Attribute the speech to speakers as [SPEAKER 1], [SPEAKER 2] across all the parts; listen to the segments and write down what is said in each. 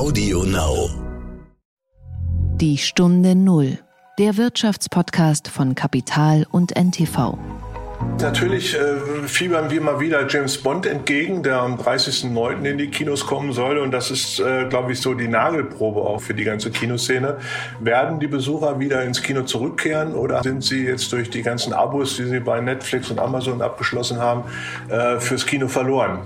[SPEAKER 1] Audio Now.
[SPEAKER 2] Die Stunde Null. Der Wirtschaftspodcast von Kapital und NTV.
[SPEAKER 3] Natürlich äh, fiebern wir mal wieder James Bond entgegen, der am 30.09. in die Kinos kommen soll. Und das ist, äh, glaube ich, so die Nagelprobe auch für die ganze Kinoszene. Werden die Besucher wieder ins Kino zurückkehren oder sind sie jetzt durch die ganzen Abos, die sie bei Netflix und Amazon abgeschlossen haben, äh, fürs Kino verloren?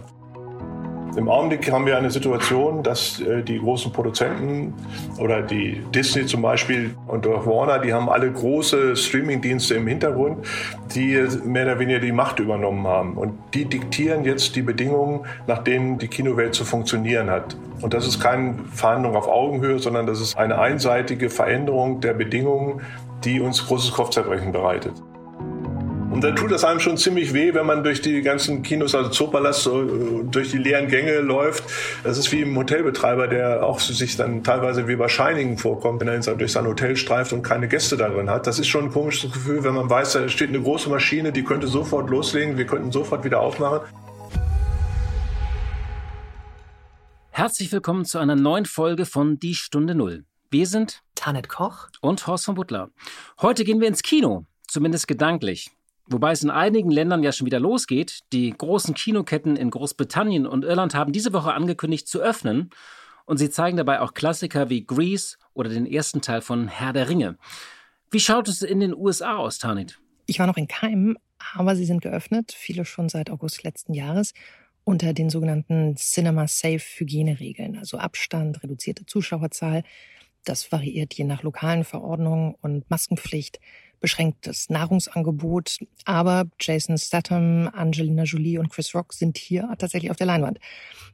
[SPEAKER 3] Im Augenblick haben wir eine Situation, dass äh, die großen Produzenten oder die Disney zum Beispiel und auch Warner, die haben alle große Streamingdienste im Hintergrund, die mehr oder weniger die Macht übernommen haben. Und die diktieren jetzt die Bedingungen, nach denen die Kinowelt zu funktionieren hat. Und das ist keine Verhandlung auf Augenhöhe, sondern das ist eine einseitige Veränderung der Bedingungen, die uns großes Kopfzerbrechen bereitet. Und dann tut das einem schon ziemlich weh, wenn man durch die ganzen Kinos, also Zoopalast, durch die leeren Gänge läuft. Das ist wie ein Hotelbetreiber, der auch sich dann teilweise wie bei Shining vorkommt, wenn er durch sein Hotel streift und keine Gäste darin hat. Das ist schon ein komisches Gefühl, wenn man weiß, da steht eine große Maschine, die könnte sofort loslegen, wir könnten sofort wieder aufmachen.
[SPEAKER 4] Herzlich willkommen zu einer neuen Folge von Die Stunde Null. Wir sind
[SPEAKER 5] Tanet Koch
[SPEAKER 4] und Horst von Butler. Heute gehen wir ins Kino, zumindest gedanklich. Wobei es in einigen Ländern ja schon wieder losgeht. Die großen Kinoketten in Großbritannien und Irland haben diese Woche angekündigt zu öffnen. Und sie zeigen dabei auch Klassiker wie Grease oder den ersten Teil von Herr der Ringe. Wie schaut es in den USA aus, Tanit?
[SPEAKER 5] Ich war noch in Keimen, aber sie sind geöffnet, viele schon seit August letzten Jahres, unter den sogenannten Cinema Safe Hygieneregeln, also Abstand, reduzierte Zuschauerzahl. Das variiert je nach lokalen Verordnungen und Maskenpflicht beschränktes Nahrungsangebot. Aber Jason Statham, Angelina Jolie und Chris Rock sind hier tatsächlich auf der Leinwand.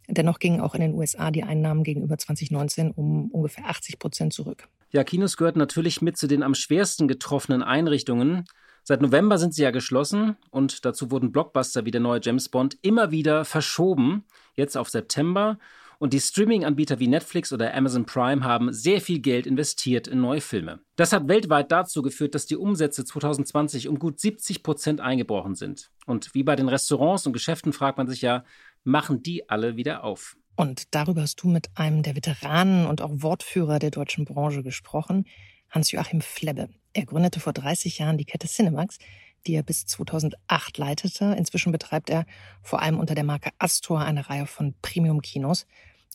[SPEAKER 5] Dennoch gingen auch in den USA die Einnahmen gegenüber 2019 um ungefähr 80 Prozent zurück.
[SPEAKER 4] Ja, Kinos gehört natürlich mit zu den am schwersten getroffenen Einrichtungen. Seit November sind sie ja geschlossen und dazu wurden Blockbuster wie der neue James Bond immer wieder verschoben, jetzt auf September. Und die Streaming-Anbieter wie Netflix oder Amazon Prime haben sehr viel Geld investiert in neue Filme. Das hat weltweit dazu geführt, dass die Umsätze 2020 um gut 70 Prozent eingebrochen sind. Und wie bei den Restaurants und Geschäften fragt man sich ja, machen die alle wieder auf?
[SPEAKER 5] Und darüber hast du mit einem der Veteranen und auch Wortführer der deutschen Branche gesprochen, Hans-Joachim Flebbe. Er gründete vor 30 Jahren die Kette Cinemax, die er bis 2008 leitete. Inzwischen betreibt er vor allem unter der Marke Astor eine Reihe von Premium-Kinos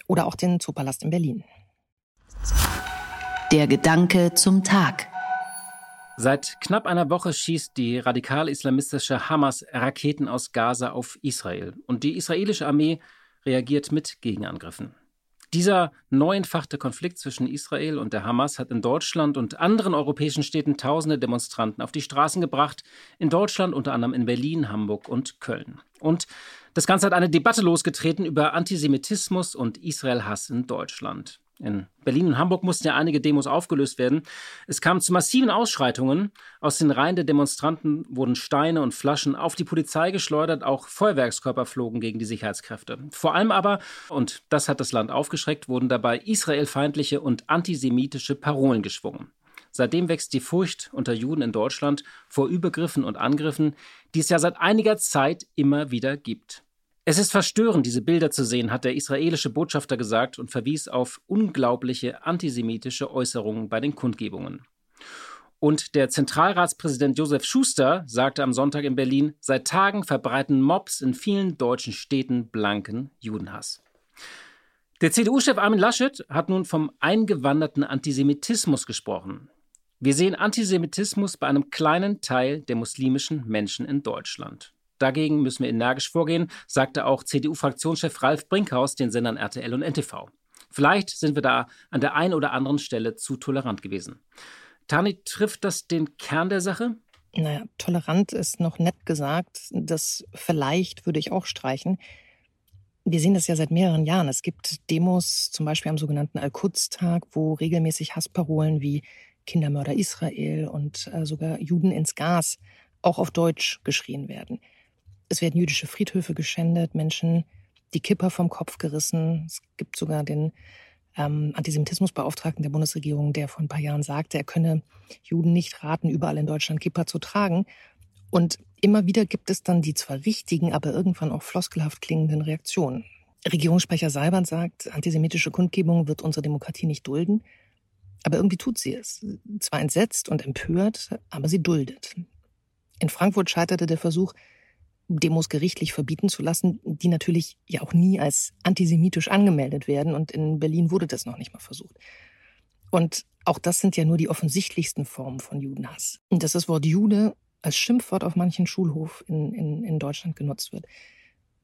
[SPEAKER 5] oder auch den Zoopalast in Berlin.
[SPEAKER 2] Der Gedanke zum Tag.
[SPEAKER 4] Seit knapp einer Woche schießt die radikal-islamistische Hamas Raketen aus Gaza auf Israel und die israelische Armee reagiert mit Gegenangriffen. Dieser neuentfachte Konflikt zwischen Israel und der Hamas hat in Deutschland und anderen europäischen Städten tausende Demonstranten auf die Straßen gebracht, in Deutschland unter anderem in Berlin, Hamburg und Köln. Und das Ganze hat eine Debatte losgetreten über Antisemitismus und Israel-Hass in Deutschland. In Berlin und Hamburg mussten ja einige Demos aufgelöst werden. Es kam zu massiven Ausschreitungen. Aus den Reihen der Demonstranten wurden Steine und Flaschen auf die Polizei geschleudert. Auch Feuerwerkskörper flogen gegen die Sicherheitskräfte. Vor allem aber, und das hat das Land aufgeschreckt, wurden dabei israelfeindliche und antisemitische Parolen geschwungen. Seitdem wächst die Furcht unter Juden in Deutschland vor Übergriffen und Angriffen, die es ja seit einiger Zeit immer wieder gibt. Es ist verstörend, diese Bilder zu sehen, hat der israelische Botschafter gesagt und verwies auf unglaubliche antisemitische Äußerungen bei den Kundgebungen. Und der Zentralratspräsident Josef Schuster sagte am Sonntag in Berlin, seit Tagen verbreiten Mobs in vielen deutschen Städten blanken Judenhass. Der CDU-Chef Armin Laschet hat nun vom eingewanderten Antisemitismus gesprochen. Wir sehen Antisemitismus bei einem kleinen Teil der muslimischen Menschen in Deutschland. Dagegen müssen wir energisch vorgehen, sagte auch CDU-Fraktionschef Ralf Brinkhaus den Sendern RTL und NTV. Vielleicht sind wir da an der einen oder anderen Stelle zu tolerant gewesen. Tani, trifft das den Kern der Sache?
[SPEAKER 5] Naja, tolerant ist noch nett gesagt. Das vielleicht würde ich auch streichen. Wir sehen das ja seit mehreren Jahren. Es gibt Demos, zum Beispiel am sogenannten Al-Quds-Tag, wo regelmäßig Hassparolen wie Kindermörder Israel und äh, sogar Juden ins Gas auch auf Deutsch geschrien werden. Es werden jüdische Friedhöfe geschändet, Menschen die Kipper vom Kopf gerissen. Es gibt sogar den ähm, Antisemitismusbeauftragten der Bundesregierung, der vor ein paar Jahren sagte, er könne Juden nicht raten, überall in Deutschland Kipper zu tragen. Und immer wieder gibt es dann die zwar richtigen, aber irgendwann auch floskelhaft klingenden Reaktionen. Regierungssprecher Seibert sagt, antisemitische Kundgebung wird unsere Demokratie nicht dulden. Aber irgendwie tut sie es. Zwar entsetzt und empört, aber sie duldet. In Frankfurt scheiterte der Versuch, Demos gerichtlich verbieten zu lassen, die natürlich ja auch nie als antisemitisch angemeldet werden. Und in Berlin wurde das noch nicht mal versucht. Und auch das sind ja nur die offensichtlichsten Formen von Judenhass. Und dass das Wort Jude als Schimpfwort auf manchen Schulhof in, in, in Deutschland genutzt wird,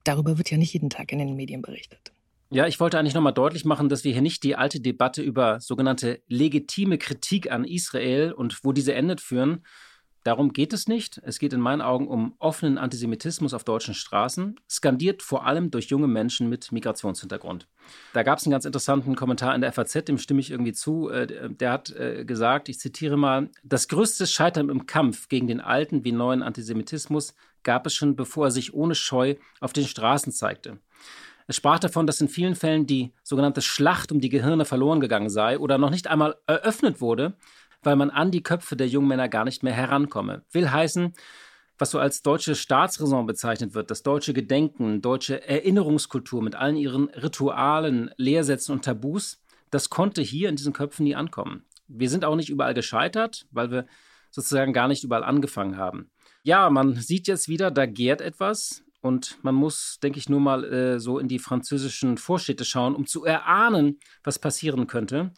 [SPEAKER 5] darüber wird ja nicht jeden Tag in den Medien berichtet.
[SPEAKER 4] Ja, ich wollte eigentlich nochmal deutlich machen, dass wir hier nicht die alte Debatte über sogenannte legitime Kritik an Israel und wo diese endet führen. Darum geht es nicht. Es geht in meinen Augen um offenen Antisemitismus auf deutschen Straßen, skandiert vor allem durch junge Menschen mit Migrationshintergrund. Da gab es einen ganz interessanten Kommentar in der FAZ, dem stimme ich irgendwie zu. Äh, der hat äh, gesagt, ich zitiere mal, das größte Scheitern im Kampf gegen den alten wie neuen Antisemitismus gab es schon, bevor er sich ohne Scheu auf den Straßen zeigte. Er sprach davon, dass in vielen Fällen die sogenannte Schlacht um die Gehirne verloren gegangen sei oder noch nicht einmal eröffnet wurde, weil man an die Köpfe der jungen Männer gar nicht mehr herankomme. Will heißen, was so als deutsche Staatsräson bezeichnet wird, das deutsche Gedenken, deutsche Erinnerungskultur mit allen ihren Ritualen, Lehrsätzen und Tabus, das konnte hier in diesen Köpfen nie ankommen. Wir sind auch nicht überall gescheitert, weil wir sozusagen gar nicht überall angefangen haben. Ja, man sieht jetzt wieder, da gärt etwas. Und man muss, denke ich, nur mal äh, so in die französischen Vorstädte schauen, um zu erahnen, was passieren könnte.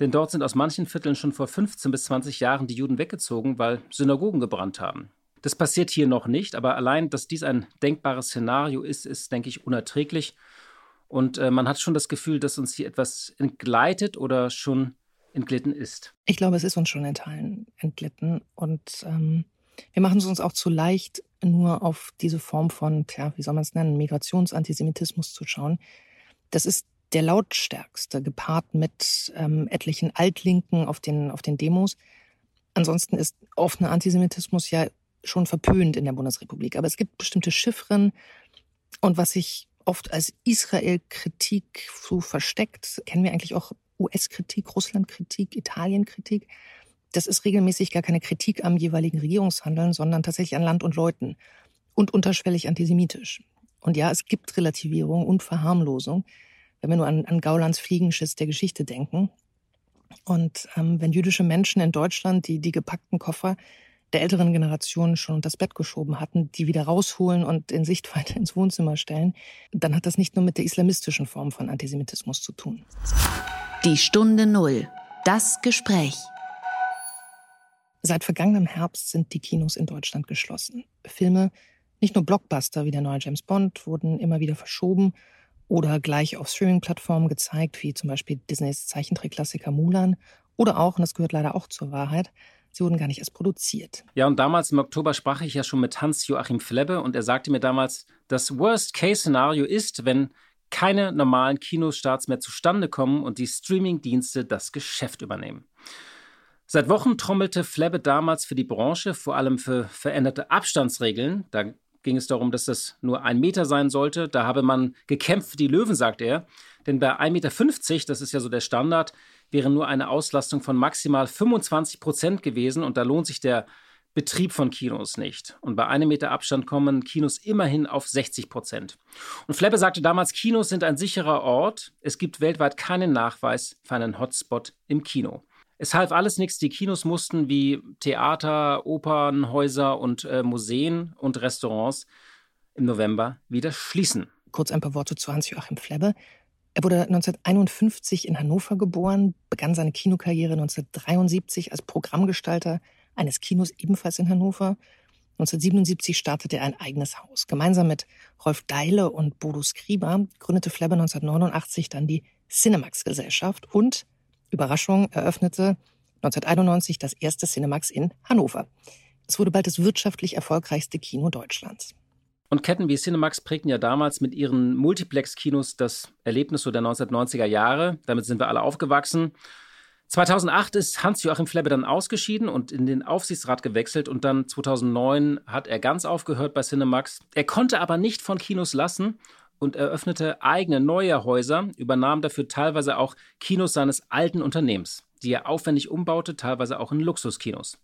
[SPEAKER 4] Denn dort sind aus manchen Vierteln schon vor 15 bis 20 Jahren die Juden weggezogen, weil Synagogen gebrannt haben. Das passiert hier noch nicht, aber allein, dass dies ein denkbares Szenario ist, ist, denke ich, unerträglich. Und äh, man hat schon das Gefühl, dass uns hier etwas entgleitet oder schon entglitten ist.
[SPEAKER 5] Ich glaube, es ist uns schon in Teilen entglitten. Und ähm, wir machen es uns auch zu leicht, nur auf diese Form von, tja, wie soll man es nennen, Migrationsantisemitismus zu schauen. Das ist der lautstärkste, gepaart mit ähm, etlichen Altlinken auf den, auf den Demos. Ansonsten ist offener Antisemitismus ja schon verpönt in der Bundesrepublik. Aber es gibt bestimmte Chiffren und was sich oft als Israel-Kritik so versteckt, kennen wir eigentlich auch US-Kritik, Russland-Kritik, Italien-Kritik das ist regelmäßig gar keine Kritik am jeweiligen Regierungshandeln, sondern tatsächlich an Land und Leuten und unterschwellig antisemitisch. Und ja, es gibt Relativierung und Verharmlosung, wenn wir nur an, an Gaulands Fliegenschiss der Geschichte denken. Und ähm, wenn jüdische Menschen in Deutschland die, die gepackten Koffer der älteren Generation schon unter das Bett geschoben hatten, die wieder rausholen und in Sichtweite ins Wohnzimmer stellen, dann hat das nicht nur mit der islamistischen Form von Antisemitismus zu tun.
[SPEAKER 2] Die Stunde Null. Das Gespräch.
[SPEAKER 5] Seit vergangenem Herbst sind die Kinos in Deutschland geschlossen. Filme, nicht nur Blockbuster wie der neue James Bond, wurden immer wieder verschoben oder gleich auf Streaming-Plattformen gezeigt, wie zum Beispiel Disneys Zeichentrickklassiker Mulan. Oder auch, und das gehört leider auch zur Wahrheit, sie wurden gar nicht erst produziert.
[SPEAKER 4] Ja, und damals im Oktober sprach ich ja schon mit Hans-Joachim Flebbe und er sagte mir damals, das Worst-Case-Szenario ist, wenn keine normalen Kinostarts mehr zustande kommen und die Streaming-Dienste das Geschäft übernehmen. Seit Wochen trommelte Flabbe damals für die Branche, vor allem für veränderte Abstandsregeln. Da ging es darum, dass das nur ein Meter sein sollte. Da habe man gekämpft für die Löwen, sagt er. Denn bei 1,50 Meter, das ist ja so der Standard, wäre nur eine Auslastung von maximal 25 Prozent gewesen. Und da lohnt sich der Betrieb von Kinos nicht. Und bei einem Meter Abstand kommen Kinos immerhin auf 60 Prozent. Und Fleppe sagte damals, Kinos sind ein sicherer Ort. Es gibt weltweit keinen Nachweis für einen Hotspot im Kino. Es half alles nichts. Die Kinos mussten wie Theater, Opernhäuser und äh, Museen und Restaurants im November wieder schließen.
[SPEAKER 5] Kurz ein paar Worte zu Hans-Joachim Flebbe. Er wurde 1951 in Hannover geboren, begann seine Kinokarriere 1973 als Programmgestalter eines Kinos ebenfalls in Hannover. 1977 startete er ein eigenes Haus. Gemeinsam mit Rolf Deile und Bodo Skriba gründete Flebbe 1989 dann die Cinemax-Gesellschaft und Überraschung eröffnete 1991 das erste Cinemax in Hannover. Es wurde bald das wirtschaftlich erfolgreichste Kino Deutschlands.
[SPEAKER 4] Und Ketten wie Cinemax prägten ja damals mit ihren Multiplex-Kinos das Erlebnis so der 1990er Jahre. Damit sind wir alle aufgewachsen. 2008 ist Hans-Joachim Flebbe dann ausgeschieden und in den Aufsichtsrat gewechselt und dann 2009 hat er ganz aufgehört bei Cinemax. Er konnte aber nicht von Kinos lassen und eröffnete eigene neue Häuser, übernahm dafür teilweise auch Kinos seines alten Unternehmens, die er aufwendig umbaute, teilweise auch in Luxuskinos.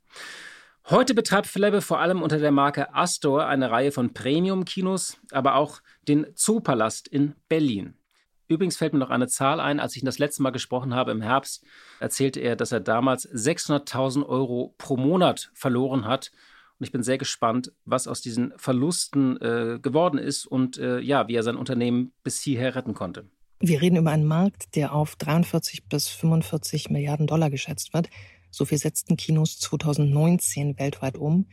[SPEAKER 4] Heute betreibt Flebbe vor allem unter der Marke Astor eine Reihe von Premium-Kinos, aber auch den Zoopalast in Berlin. Übrigens fällt mir noch eine Zahl ein. Als ich ihn das letzte Mal gesprochen habe im Herbst, erzählte er, dass er damals 600.000 Euro pro Monat verloren hat. Und ich bin sehr gespannt, was aus diesen Verlusten äh, geworden ist und äh, ja, wie er sein Unternehmen bis hierher retten konnte.
[SPEAKER 5] Wir reden über einen Markt, der auf 43 bis 45 Milliarden Dollar geschätzt wird. So viel setzten Kinos 2019 weltweit um.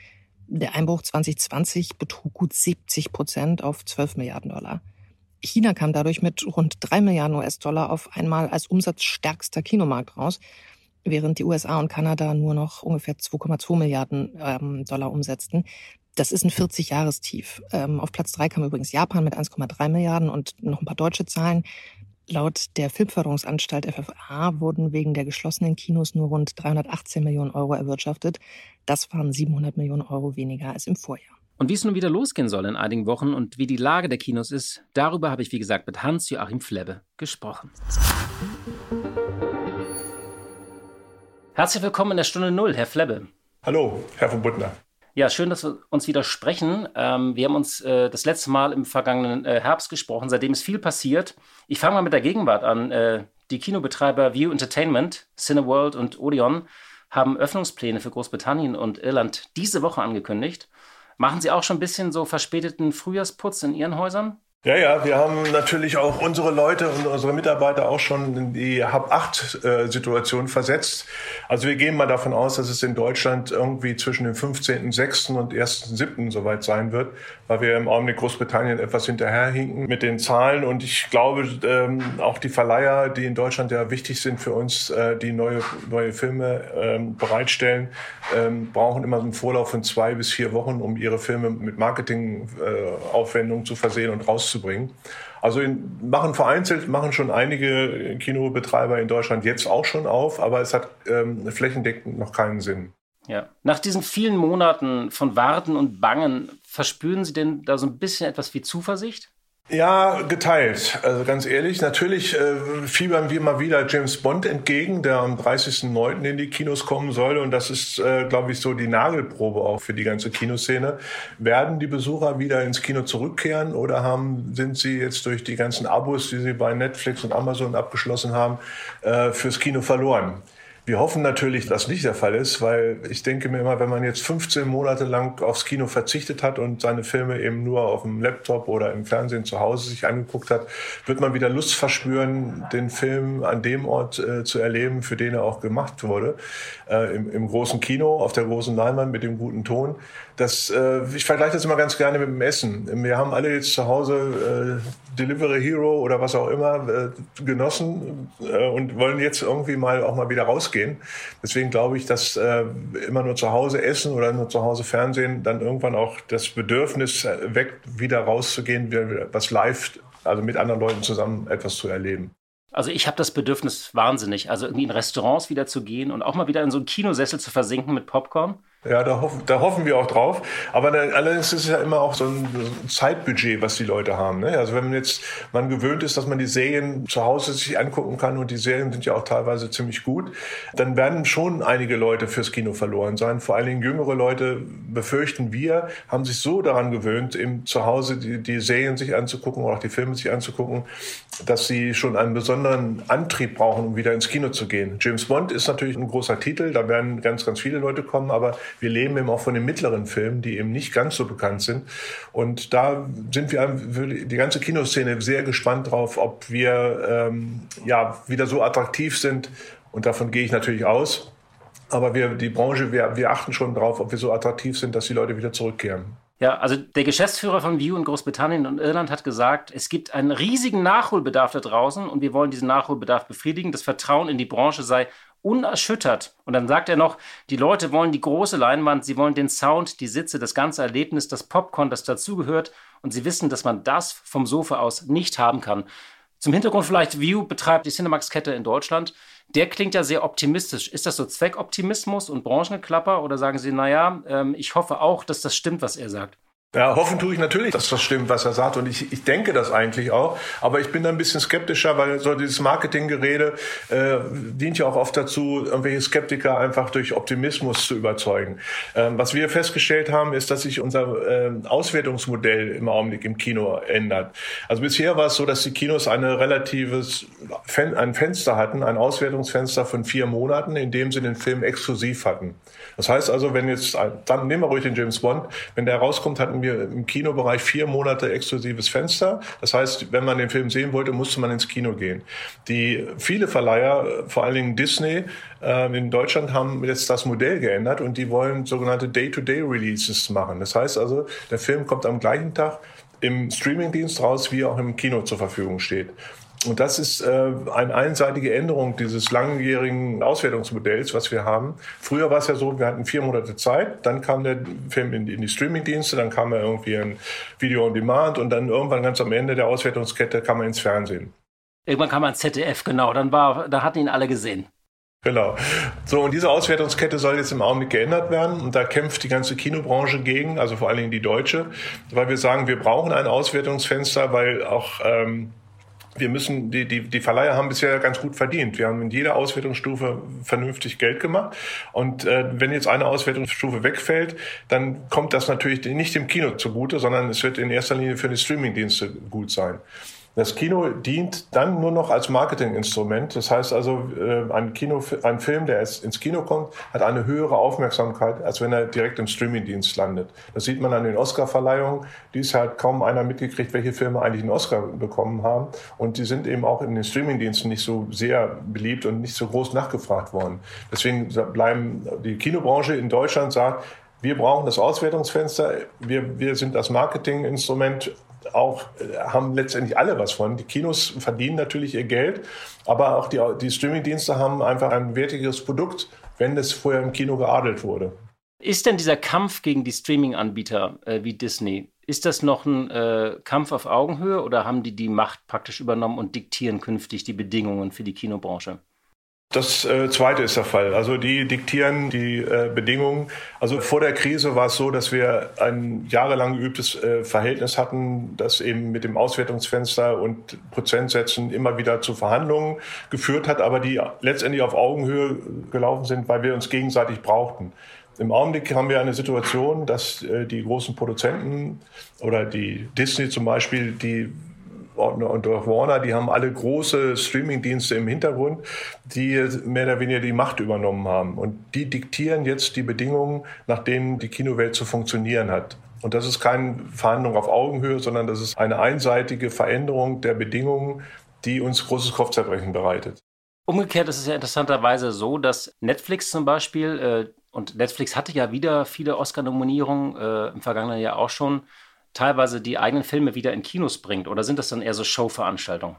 [SPEAKER 5] Der Einbruch 2020 betrug gut 70 Prozent auf 12 Milliarden Dollar. China kam dadurch mit rund 3 Milliarden US-Dollar auf einmal als umsatzstärkster Kinomarkt raus, während die USA und Kanada nur noch ungefähr 2,2 Milliarden ähm, Dollar umsetzten. Das ist ein 40-Jahrestief. Ähm, auf Platz 3 kam übrigens Japan mit 1,3 Milliarden und noch ein paar deutsche Zahlen. Laut der Filmförderungsanstalt FFA wurden wegen der geschlossenen Kinos nur rund 318 Millionen Euro erwirtschaftet. Das waren 700 Millionen Euro weniger als im Vorjahr.
[SPEAKER 4] Und wie es nun wieder losgehen soll in einigen Wochen und wie die Lage der Kinos ist, darüber habe ich, wie gesagt, mit Hans-Joachim Flebbe gesprochen. Herzlich willkommen in der Stunde Null, Herr Flebbe.
[SPEAKER 3] Hallo, Herr von Buttner.
[SPEAKER 4] Ja, schön, dass wir uns wieder sprechen. Ähm, wir haben uns äh, das letzte Mal im vergangenen äh, Herbst gesprochen. Seitdem ist viel passiert. Ich fange mal mit der Gegenwart an. Äh, die Kinobetreiber View Entertainment, Cineworld und Odeon haben Öffnungspläne für Großbritannien und Irland diese Woche angekündigt. Machen Sie auch schon ein bisschen so verspäteten Frühjahrsputz in Ihren Häusern?
[SPEAKER 3] Ja, ja, wir haben natürlich auch unsere Leute und unsere Mitarbeiter auch schon in die Hab-8-Situation versetzt. Also wir gehen mal davon aus, dass es in Deutschland irgendwie zwischen dem 15.06. und 1.07. soweit sein wird, weil wir im Augenblick Großbritannien etwas hinterherhinken mit den Zahlen. Und ich glaube, ähm, auch die Verleiher, die in Deutschland ja wichtig sind für uns, äh, die neue, neue Filme ähm, bereitstellen, ähm, brauchen immer so einen Vorlauf von zwei bis vier Wochen, um ihre Filme mit Marketingaufwendungen äh, zu versehen und rauszubringen. Also in, machen vereinzelt, machen schon einige Kinobetreiber in Deutschland jetzt auch schon auf, aber es hat ähm, flächendeckend noch keinen Sinn.
[SPEAKER 4] Ja. Nach diesen vielen Monaten von Warten und Bangen, verspüren Sie denn da so ein bisschen etwas wie Zuversicht?
[SPEAKER 3] Ja, geteilt. Also ganz ehrlich, natürlich äh, fiebern wir mal wieder James Bond entgegen, der am 30.09. in die Kinos kommen soll. Und das ist, äh, glaube ich, so die Nagelprobe auch für die ganze Kinoszene. Werden die Besucher wieder ins Kino zurückkehren oder haben, sind sie jetzt durch die ganzen Abos, die sie bei Netflix und Amazon abgeschlossen haben, äh, fürs Kino verloren? Wir hoffen natürlich, dass das nicht der Fall ist, weil ich denke mir immer, wenn man jetzt 15 Monate lang aufs Kino verzichtet hat und seine Filme eben nur auf dem Laptop oder im Fernsehen zu Hause sich angeguckt hat, wird man wieder Lust verspüren, den Film an dem Ort äh, zu erleben, für den er auch gemacht wurde. Äh, im, im, großen Kino, auf der großen Leinwand mit dem guten Ton. Das, äh, ich vergleiche das immer ganz gerne mit dem Essen. Wir haben alle jetzt zu Hause äh, Delivery Hero oder was auch immer äh, genossen äh, und wollen jetzt irgendwie mal auch mal wieder rausgehen. Deswegen glaube ich, dass äh, immer nur zu Hause essen oder nur zu Hause Fernsehen dann irgendwann auch das Bedürfnis weckt, wieder rauszugehen, was live, also mit anderen Leuten zusammen etwas zu erleben.
[SPEAKER 4] Also ich habe das Bedürfnis wahnsinnig, also irgendwie in Restaurants wieder zu gehen und auch mal wieder in so einen Kinosessel zu versinken mit Popcorn.
[SPEAKER 3] Ja, da hoffen, da hoffen wir auch drauf. Aber allerdings ist es ja immer auch so ein, Zeitbudget, was die Leute haben. Ne? Also wenn man jetzt man gewöhnt ist, dass man die Serien zu Hause sich angucken kann und die Serien sind ja auch teilweise ziemlich gut, dann werden schon einige Leute fürs Kino verloren sein. Vor allen Dingen jüngere Leute befürchten wir, haben sich so daran gewöhnt, eben zu Hause die, die Serien sich anzugucken oder auch die Filme sich anzugucken, dass sie schon einen besonderen Antrieb brauchen, um wieder ins Kino zu gehen. James Bond ist natürlich ein großer Titel, da werden ganz, ganz viele Leute kommen, aber wir leben eben auch von den mittleren Filmen, die eben nicht ganz so bekannt sind. Und da sind wir die ganze Kinoszene sehr gespannt drauf, ob wir ähm, ja wieder so attraktiv sind. Und davon gehe ich natürlich aus. Aber wir, die Branche, wir, wir achten schon drauf, ob wir so attraktiv sind, dass die Leute wieder zurückkehren.
[SPEAKER 4] Ja, also der Geschäftsführer von View in Großbritannien und Irland hat gesagt, es gibt einen riesigen Nachholbedarf da draußen und wir wollen diesen Nachholbedarf befriedigen. Das Vertrauen in die Branche sei unerschüttert. Und dann sagt er noch, die Leute wollen die große Leinwand, sie wollen den Sound, die Sitze, das ganze Erlebnis, das Popcorn, das dazugehört. Und sie wissen, dass man das vom Sofa aus nicht haben kann. Zum Hintergrund vielleicht, View betreibt die Cinemax-Kette in Deutschland. Der klingt ja sehr optimistisch. Ist das so Zweckoptimismus und Branchenklapper oder sagen Sie, naja, ähm, ich hoffe auch, dass das stimmt, was er sagt?
[SPEAKER 3] Ja, hoffen tue ich natürlich, dass das stimmt, was er sagt. Und ich, ich denke das eigentlich auch. Aber ich bin da ein bisschen skeptischer, weil so dieses Marketinggerede äh, dient ja auch oft dazu, irgendwelche Skeptiker einfach durch Optimismus zu überzeugen. Ähm, was wir festgestellt haben, ist, dass sich unser äh, Auswertungsmodell im Augenblick im Kino ändert. Also bisher war es so, dass die Kinos eine relatives Fen ein Fenster hatten, ein Auswertungsfenster von vier Monaten, in dem sie den Film exklusiv hatten. Das heißt also, wenn jetzt, dann nehmen wir ruhig den James Bond, wenn der rauskommt, hatten wir im Kinobereich vier Monate exklusives Fenster. Das heißt, wenn man den Film sehen wollte, musste man ins Kino gehen. Die viele Verleiher, vor allen Dingen Disney, äh, in Deutschland haben jetzt das Modell geändert und die wollen sogenannte Day-to-Day-Releases machen. Das heißt also, der Film kommt am gleichen Tag im Streamingdienst raus, wie auch im Kino zur Verfügung steht. Und das ist äh, eine einseitige Änderung dieses langjährigen Auswertungsmodells, was wir haben. Früher war es ja so, wir hatten vier Monate Zeit, dann kam der Film in, in die Streamingdienste, dann kam er irgendwie in Video on Demand und dann irgendwann ganz am Ende der Auswertungskette kam er ins Fernsehen.
[SPEAKER 4] Irgendwann kam er ins ZDF, genau, dann war, da hatten ihn alle gesehen.
[SPEAKER 3] Genau. So, und diese Auswertungskette soll jetzt im Augenblick geändert werden. Und da kämpft die ganze Kinobranche gegen, also vor allen Dingen die deutsche, weil wir sagen, wir brauchen ein Auswertungsfenster, weil auch ähm, wir müssen, die, die, die Verleiher haben bisher ganz gut verdient. Wir haben in jeder Auswertungsstufe vernünftig Geld gemacht. Und äh, wenn jetzt eine Auswertungsstufe wegfällt, dann kommt das natürlich nicht dem Kino zugute, sondern es wird in erster Linie für die Streamingdienste gut sein. Das Kino dient dann nur noch als Marketinginstrument. Das heißt also, äh, ein, Kino, ein Film, der ins Kino kommt, hat eine höhere Aufmerksamkeit, als wenn er direkt im Streamingdienst landet. Das sieht man an den Oscar-Verleihungen. Dies hat kaum einer mitgekriegt, welche Filme eigentlich einen Oscar bekommen haben. Und die sind eben auch in den Streamingdiensten nicht so sehr beliebt und nicht so groß nachgefragt worden. Deswegen bleiben die Kinobranche in Deutschland sagt, wir brauchen das Auswertungsfenster. Wir, wir sind das Marketinginstrument auch, äh, haben letztendlich alle was von. Die Kinos verdienen natürlich ihr Geld, aber auch die, die Streamingdienste haben einfach ein wertiges Produkt, wenn es vorher im Kino geadelt wurde.
[SPEAKER 4] Ist denn dieser Kampf gegen die Streaming-Anbieter äh, wie Disney, ist das noch ein äh, Kampf auf Augenhöhe oder haben die die Macht praktisch übernommen und diktieren künftig die Bedingungen für die Kinobranche?
[SPEAKER 3] Das äh, zweite ist der Fall. Also die diktieren die äh, Bedingungen. Also vor der Krise war es so, dass wir ein jahrelang geübtes äh, Verhältnis hatten, das eben mit dem Auswertungsfenster und Prozentsätzen immer wieder zu Verhandlungen geführt hat, aber die letztendlich auf Augenhöhe gelaufen sind, weil wir uns gegenseitig brauchten. Im Augenblick haben wir eine Situation, dass äh, die großen Produzenten oder die Disney zum Beispiel, die und auch Warner, die haben alle große Streamingdienste im Hintergrund, die mehr oder weniger die Macht übernommen haben. Und die diktieren jetzt die Bedingungen, nach denen die Kinowelt zu funktionieren hat. Und das ist keine Verhandlung auf Augenhöhe, sondern das ist eine einseitige Veränderung der Bedingungen, die uns großes Kopfzerbrechen bereitet.
[SPEAKER 4] Umgekehrt ist es ja interessanterweise so, dass Netflix zum Beispiel, äh, und Netflix hatte ja wieder viele Oscar-Nominierungen, äh, im vergangenen Jahr auch schon, teilweise die eigenen Filme wieder in Kinos bringt? Oder sind das dann eher so Showveranstaltungen?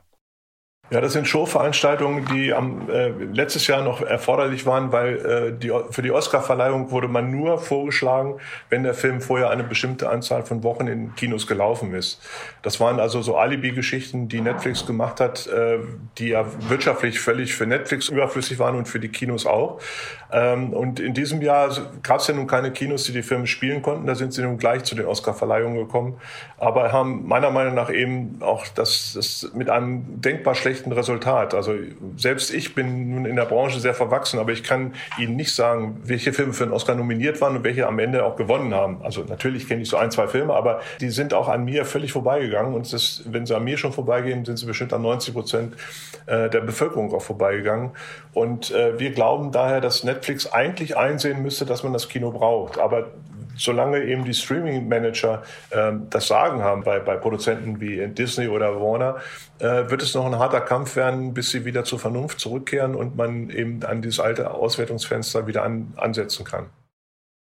[SPEAKER 3] Ja, das sind Showveranstaltungen, die am, äh, letztes Jahr noch erforderlich waren, weil äh, die, für die Oscarverleihung wurde man nur vorgeschlagen, wenn der Film vorher eine bestimmte Anzahl von Wochen in Kinos gelaufen ist. Das waren also so Alibi-Geschichten, die Netflix gemacht hat, äh, die ja wirtschaftlich völlig für Netflix überflüssig waren und für die Kinos auch. Ähm, und in diesem Jahr gab es ja nun keine Kinos, die die Filme spielen konnten. Da sind sie nun gleich zu den Oscarverleihungen gekommen, aber haben meiner Meinung nach eben auch das, das mit einem denkbar schlechten schlechten Resultat. Also selbst ich bin nun in der Branche sehr verwachsen, aber ich kann Ihnen nicht sagen, welche Filme für einen Oscar nominiert waren und welche am Ende auch gewonnen haben. Also natürlich kenne ich so ein, zwei Filme, aber die sind auch an mir völlig vorbeigegangen. Und das, wenn sie an mir schon vorbeigehen, sind sie bestimmt an 90 Prozent äh, der Bevölkerung auch vorbeigegangen. Und äh, wir glauben daher, dass Netflix eigentlich einsehen müsste, dass man das Kino braucht. Aber solange eben die Streaming-Manager äh, das Sagen haben bei, bei Produzenten wie Disney oder Warner, äh, wird es noch ein harter Kampf werden, bis sie wieder zur Vernunft zurückkehren und man eben an dieses alte Auswertungsfenster wieder an, ansetzen kann.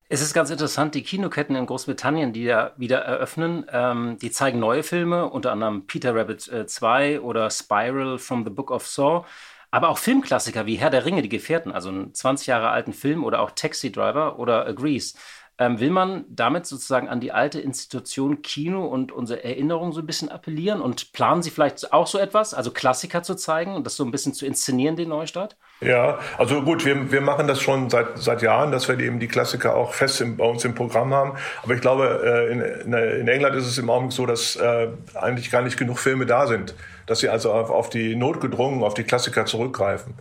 [SPEAKER 4] Es ist ganz interessant, die Kinoketten in Großbritannien, die ja wieder eröffnen, ähm, die zeigen neue Filme, unter anderem Peter Rabbit äh, 2 oder Spiral from the Book of Saw. Aber auch Filmklassiker wie Herr der Ringe, die Gefährten, also einen 20 Jahre alten Film oder auch Taxi Driver oder Agrees. Ähm, will man damit sozusagen an die alte Institution Kino und unsere Erinnerung so ein bisschen appellieren? Und planen Sie vielleicht auch so etwas, also Klassiker zu zeigen und das so ein bisschen zu inszenieren, den Neustart?
[SPEAKER 3] Ja, also gut, wir, wir machen das schon seit, seit Jahren, dass wir eben die Klassiker auch fest im, bei uns im Programm haben. Aber ich glaube, äh, in, in England ist es im Augenblick so, dass äh, eigentlich gar nicht genug Filme da sind, dass sie also auf, auf die Not gedrungen, auf die Klassiker zurückgreifen.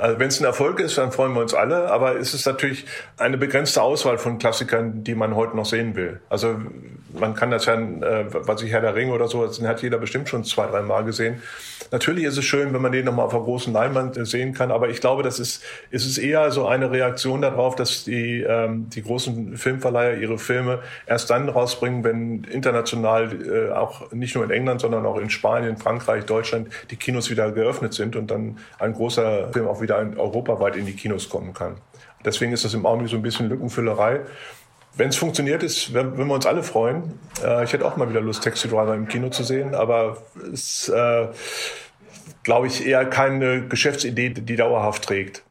[SPEAKER 3] Also wenn es ein Erfolg ist, dann freuen wir uns alle, aber es ist natürlich eine begrenzte Auswahl von Klassikern, die man heute noch sehen will. Also man kann das ja, äh, was ich Herr der Ringe oder so, den hat jeder bestimmt schon zwei, drei Mal gesehen. Natürlich ist es schön, wenn man den nochmal auf einer großen Leinwand äh, sehen kann, aber ich glaube, das ist, ist es eher so eine Reaktion darauf, dass die, ähm, die großen Filmverleiher ihre Filme erst dann rausbringen, wenn international, äh, auch nicht nur in England, sondern auch in Spanien, Frankreich, Deutschland, die Kinos wieder geöffnet sind und dann ein großer Film auch wieder wieder europaweit in die Kinos kommen kann. Deswegen ist das im Augenblick so ein bisschen Lückenfüllerei. Wenn es funktioniert ist, wenn, wir uns alle freuen. Äh, ich hätte auch mal wieder Lust, Taxi Driver im Kino zu sehen, aber es äh, glaube ich, eher keine Geschäftsidee, die dauerhaft trägt.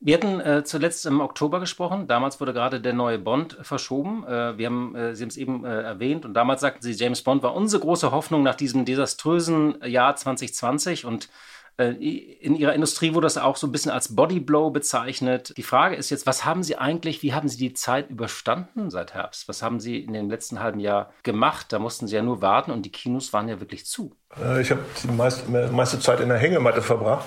[SPEAKER 4] Wir hatten äh, zuletzt im Oktober gesprochen. Damals wurde gerade der neue Bond verschoben. Äh, wir haben, äh, Sie haben es eben äh, erwähnt. Und damals sagten Sie, James Bond war unsere große Hoffnung nach diesem desaströsen Jahr 2020. Und in Ihrer Industrie wurde das auch so ein bisschen als Bodyblow bezeichnet. Die Frage ist jetzt, was haben Sie eigentlich, wie haben Sie die Zeit überstanden seit Herbst? Was haben Sie in dem letzten halben Jahr gemacht? Da mussten Sie ja nur warten und die Kinos waren ja wirklich zu.
[SPEAKER 3] Äh, ich habe die meiste, meiste Zeit in der Hängematte verbracht.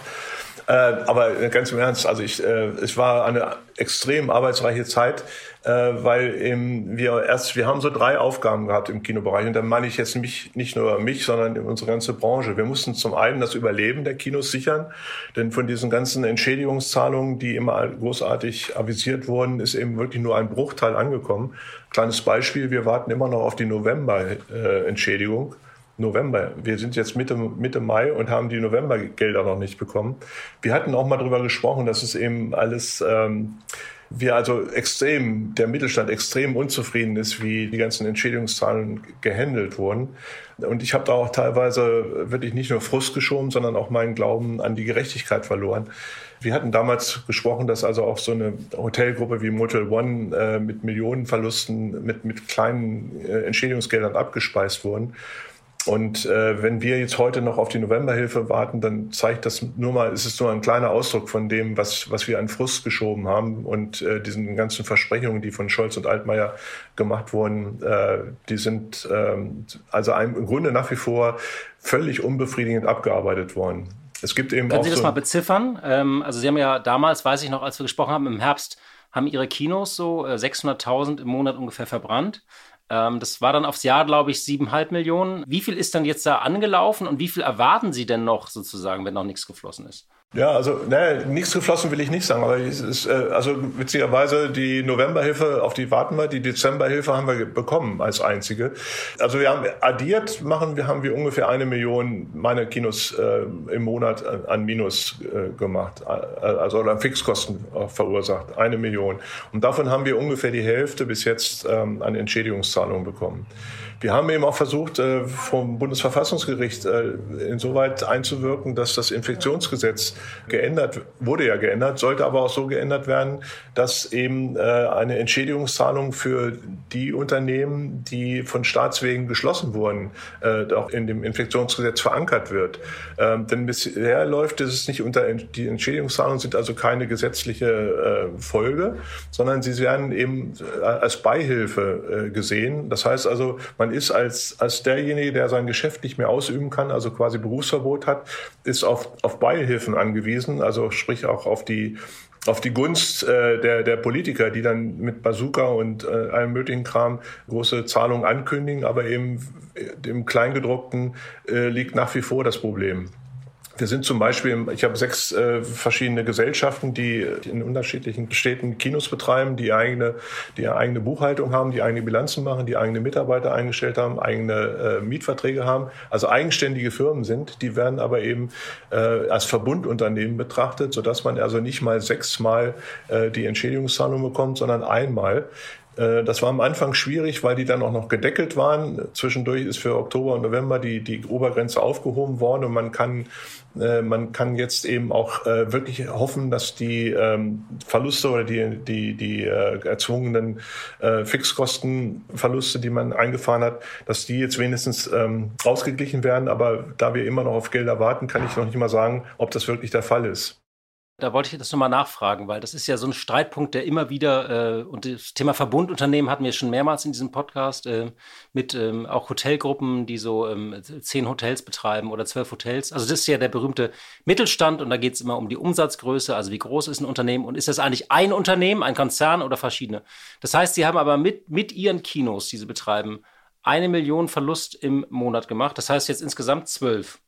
[SPEAKER 3] Äh, aber ganz im Ernst, also ich, äh, es war eine extrem arbeitsreiche Zeit, äh, weil eben wir erst, wir haben so drei Aufgaben gehabt im Kinobereich und da meine ich jetzt mich, nicht nur mich, sondern unsere ganze Branche. Wir mussten zum einen das Überleben der Kinos sichern, denn von diesen ganzen Entschädigungszahlungen, die immer großartig avisiert wurden, ist eben wirklich nur ein Bruchteil angekommen. Kleines Beispiel, wir warten immer noch auf die November-Entschädigung. November. Wir sind jetzt Mitte, Mitte Mai und haben die Novembergelder noch nicht bekommen. Wir hatten auch mal darüber gesprochen, dass es eben alles, ähm, wir also extrem, der Mittelstand extrem unzufrieden ist, wie die ganzen Entschädigungszahlen gehandelt wurden. Und ich habe da auch teilweise wirklich nicht nur Frust geschoben, sondern auch meinen Glauben an die Gerechtigkeit verloren. Wir hatten damals gesprochen, dass also auch so eine Hotelgruppe wie Motel One äh, mit Millionenverlusten, mit, mit kleinen äh, Entschädigungsgeldern abgespeist wurden. Und äh, wenn wir jetzt heute noch auf die Novemberhilfe warten, dann zeigt das nur mal, ist es nur ein kleiner Ausdruck von dem, was, was wir an Frust geschoben haben und äh, diesen ganzen Versprechungen, die von Scholz und Altmaier gemacht wurden, äh, die sind äh, also ein, im Grunde nach wie vor völlig unbefriedigend abgearbeitet worden.
[SPEAKER 4] Es gibt eben Können Sie das so mal beziffern? Ähm, also Sie haben ja damals, weiß ich noch, als wir gesprochen haben, im Herbst haben Ihre Kinos so 600.000 äh, im Monat ungefähr verbrannt. Ähm, das war dann aufs Jahr, glaube ich, siebeneinhalb Millionen. Wie viel ist dann jetzt da angelaufen und wie viel erwarten Sie denn noch sozusagen, wenn noch nichts geflossen ist?
[SPEAKER 3] Ja, also ne, nichts geflossen will ich nicht sagen, aber es ist, äh, also witzigerweise die Novemberhilfe, auf die warten wir, die Dezemberhilfe haben wir bekommen als einzige. Also wir haben addiert, machen wir haben wir ungefähr eine Million meine Kinos äh, im Monat an, Minus äh, gemacht, äh, also an Fixkosten verursacht, eine Million. Und davon haben wir ungefähr die Hälfte bis jetzt ähm, an Entschädigungszahlungen bekommen. Wir haben eben auch versucht, äh, vom Bundesverfassungsgericht äh, insoweit einzuwirken, dass das Infektionsgesetz geändert, wurde ja geändert, sollte aber auch so geändert werden, dass eben äh, eine Entschädigungszahlung für die Unternehmen, die von Staatswegen geschlossen wurden, auch in dem Infektionsgesetz verankert wird. Ähm, denn bisher läuft es nicht unter, die Entschädigungszahlungen sind also keine gesetzliche Folge, sondern sie werden eben als Beihilfe gesehen. Das heißt also, man man ist als, als derjenige, der sein Geschäft nicht mehr ausüben kann, also quasi Berufsverbot hat, ist auf, auf Beihilfen angewiesen, also sprich auch auf die auf die Gunst äh, der, der Politiker, die dann mit Bazooka und äh, allem möglichen Kram große Zahlungen ankündigen, aber eben dem Kleingedruckten äh, liegt nach wie vor das Problem. Wir sind zum Beispiel, ich habe sechs äh, verschiedene Gesellschaften, die in unterschiedlichen Städten Kinos betreiben, die eigene, die eigene Buchhaltung haben, die eigene Bilanzen machen, die eigene Mitarbeiter eingestellt haben, eigene äh, Mietverträge haben, also eigenständige Firmen sind. Die werden aber eben äh, als Verbundunternehmen betrachtet, sodass man also nicht mal sechsmal äh, die Entschädigungszahlung bekommt, sondern einmal. Äh, das war am Anfang schwierig, weil die dann auch noch gedeckelt waren. Zwischendurch ist für Oktober und November die, die Obergrenze aufgehoben worden und man kann, äh, man kann jetzt eben auch äh, wirklich hoffen, dass die ähm, Verluste oder die, die, die erzwungenen Fixkostenverluste, die man eingefahren hat, dass die jetzt wenigstens ähm, ausgeglichen werden. Aber da wir immer noch auf Gelder warten, kann ich noch nicht mal sagen, ob das wirklich der Fall ist.
[SPEAKER 4] Da wollte ich das nochmal nachfragen, weil das ist ja so ein Streitpunkt, der immer wieder, äh, und das Thema Verbundunternehmen hatten wir schon mehrmals in diesem Podcast, äh, mit ähm, auch Hotelgruppen, die so ähm, zehn Hotels betreiben oder zwölf Hotels. Also das ist ja der berühmte Mittelstand und da geht es immer um die Umsatzgröße, also wie groß ist ein Unternehmen und ist das eigentlich ein Unternehmen, ein Konzern oder verschiedene. Das heißt, sie haben aber mit, mit ihren Kinos, die sie betreiben, eine Million Verlust im Monat gemacht. Das heißt jetzt insgesamt zwölf.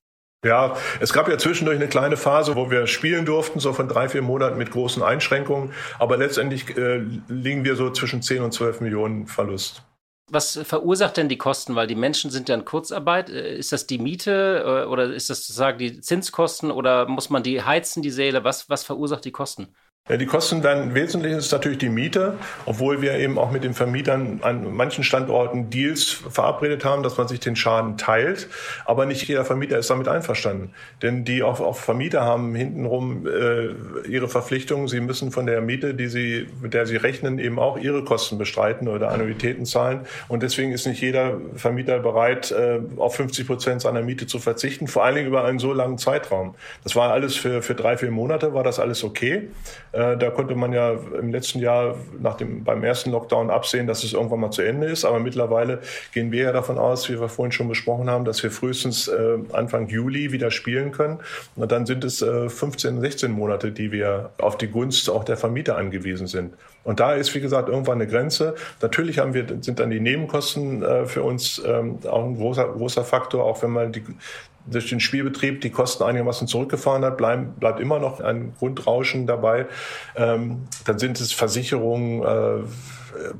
[SPEAKER 3] Ja, es gab ja zwischendurch eine kleine Phase, wo wir spielen durften, so von drei, vier Monaten mit großen Einschränkungen. Aber letztendlich äh, liegen wir so zwischen 10 und 12 Millionen Verlust.
[SPEAKER 4] Was verursacht denn die Kosten? Weil die Menschen sind ja in Kurzarbeit. Äh, ist das die Miete äh, oder ist das sozusagen die Zinskosten oder muss man die heizen, die Säle? Was, was verursacht die Kosten?
[SPEAKER 3] Ja, die Kosten werden wesentlich ist natürlich die Miete, obwohl wir eben auch mit den Vermietern an manchen Standorten Deals verabredet haben, dass man sich den Schaden teilt. Aber nicht jeder Vermieter ist damit einverstanden. Denn die auch, auch Vermieter haben hintenrum äh, ihre Verpflichtungen. Sie müssen von der Miete, die sie, mit der sie rechnen, eben auch ihre Kosten bestreiten oder Annuitäten zahlen. Und deswegen ist nicht jeder Vermieter bereit, äh, auf 50 Prozent seiner Miete zu verzichten, vor allen Dingen über einen so langen Zeitraum. Das war alles für, für drei, vier Monate, war das alles okay. Äh, da konnte man ja im letzten Jahr nach dem, beim ersten Lockdown absehen, dass es irgendwann mal zu Ende ist. Aber mittlerweile gehen wir ja davon aus, wie wir vorhin schon besprochen haben, dass wir frühestens äh, Anfang Juli wieder spielen können. Und dann sind es 15, 16 Monate, die wir auf die Gunst auch der Vermieter angewiesen sind. Und da ist, wie gesagt, irgendwann eine Grenze. Natürlich haben wir, sind dann die Nebenkosten für uns ähm, auch ein großer, großer Faktor, auch wenn man die, durch den Spielbetrieb die Kosten einigermaßen zurückgefahren hat, bleibt, bleibt immer noch ein Grundrauschen dabei. Ähm, dann sind es Versicherungen, äh,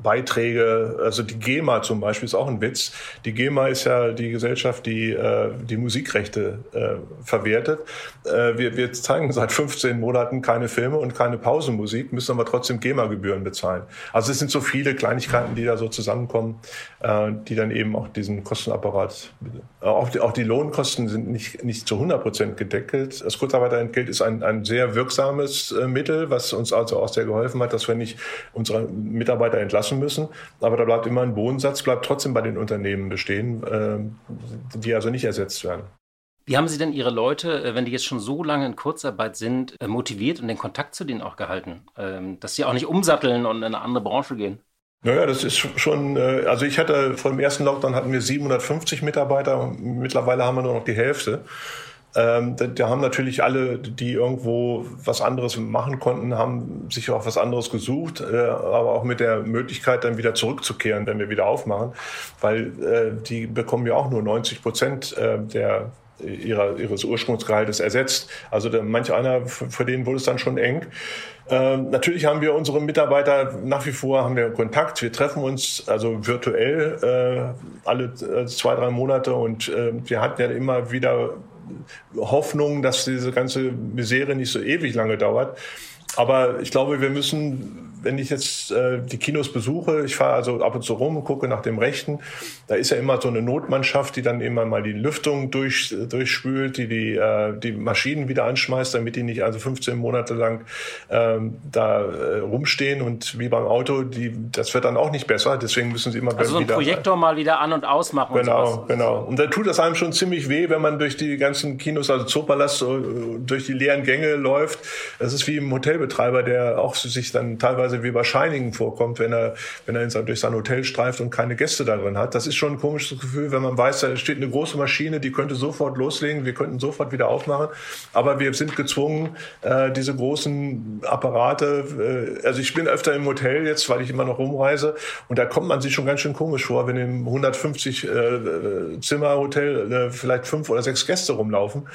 [SPEAKER 3] Beiträge, also die GEMA zum Beispiel ist auch ein Witz. Die GEMA ist ja die Gesellschaft, die äh, die Musikrechte äh, verwertet. Äh, wir, wir zeigen seit 15 Monaten keine Filme und keine Pausenmusik, müssen aber trotzdem GEMA-Gebühren bezahlen. Also es sind so viele Kleinigkeiten, die da so zusammenkommen, die dann eben auch diesen Kostenapparat, auch die, auch die Lohnkosten sind nicht, nicht zu 100 Prozent gedeckelt. Das Kurzarbeiterentgelt ist ein, ein sehr wirksames Mittel, was uns also auch sehr geholfen hat, dass wir nicht unsere Mitarbeiter entlassen müssen. Aber da bleibt immer ein Bodensatz, bleibt trotzdem bei den Unternehmen bestehen, äh, die also nicht ersetzt werden.
[SPEAKER 4] Wie haben Sie denn Ihre Leute, äh, wenn die jetzt schon so lange in Kurzarbeit sind, äh, motiviert und den Kontakt zu denen auch gehalten? Ähm, dass sie auch nicht umsatteln und in eine andere Branche gehen?
[SPEAKER 3] Naja, das ist schon, also ich hatte vor dem ersten Lockdown hatten wir 750 Mitarbeiter, mittlerweile haben wir nur noch die Hälfte. Ähm, da, da, haben natürlich alle, die irgendwo was anderes machen konnten, haben sich auch was anderes gesucht, äh, aber auch mit der Möglichkeit, dann wieder zurückzukehren, wenn wir wieder aufmachen, weil äh, die bekommen ja auch nur 90 Prozent äh, der ihrer, ihres Ursprungsgehaltes ersetzt. Also der, manch einer, für den wurde es dann schon eng. Ähm, natürlich haben wir unsere Mitarbeiter nach wie vor haben wir Kontakt. Wir treffen uns also virtuell äh, alle äh, zwei, drei Monate und äh, wir hatten ja immer wieder Hoffnung, dass diese ganze Misere nicht so ewig lange dauert. Aber ich glaube, wir müssen wenn ich jetzt äh, die Kinos besuche, ich fahre also ab und zu rum, gucke nach dem Rechten, da ist ja immer so eine Notmannschaft, die dann immer mal die Lüftung durch, durchspült, die die, äh, die Maschinen wieder anschmeißt, damit die nicht also 15 Monate lang ähm, da äh, rumstehen und wie beim Auto, die, das wird dann auch nicht besser, deswegen müssen sie immer
[SPEAKER 4] also so ein
[SPEAKER 3] wieder,
[SPEAKER 4] Projektor mal wieder an und ausmachen.
[SPEAKER 3] Genau,
[SPEAKER 4] und
[SPEAKER 3] genau. Und dann tut das einem schon ziemlich weh, wenn man durch die ganzen Kinos, also Zoopalast, so, durch die leeren Gänge läuft. Das ist wie im Hotelbetreiber, der auch sich dann teilweise teilweise wie bei Shining vorkommt, wenn er, wenn er durch sein Hotel streift und keine Gäste darin hat. Das ist schon ein komisches Gefühl, wenn man weiß, da steht eine große Maschine, die könnte sofort loslegen, wir könnten sofort wieder aufmachen. Aber wir sind gezwungen, äh, diese großen Apparate, äh, also ich bin öfter im Hotel jetzt, weil ich immer noch rumreise und da kommt man sich schon ganz schön komisch vor, wenn im 150 äh, Zimmer Hotel äh, vielleicht fünf oder sechs Gäste rumlaufen.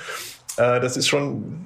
[SPEAKER 3] Äh, das ist schon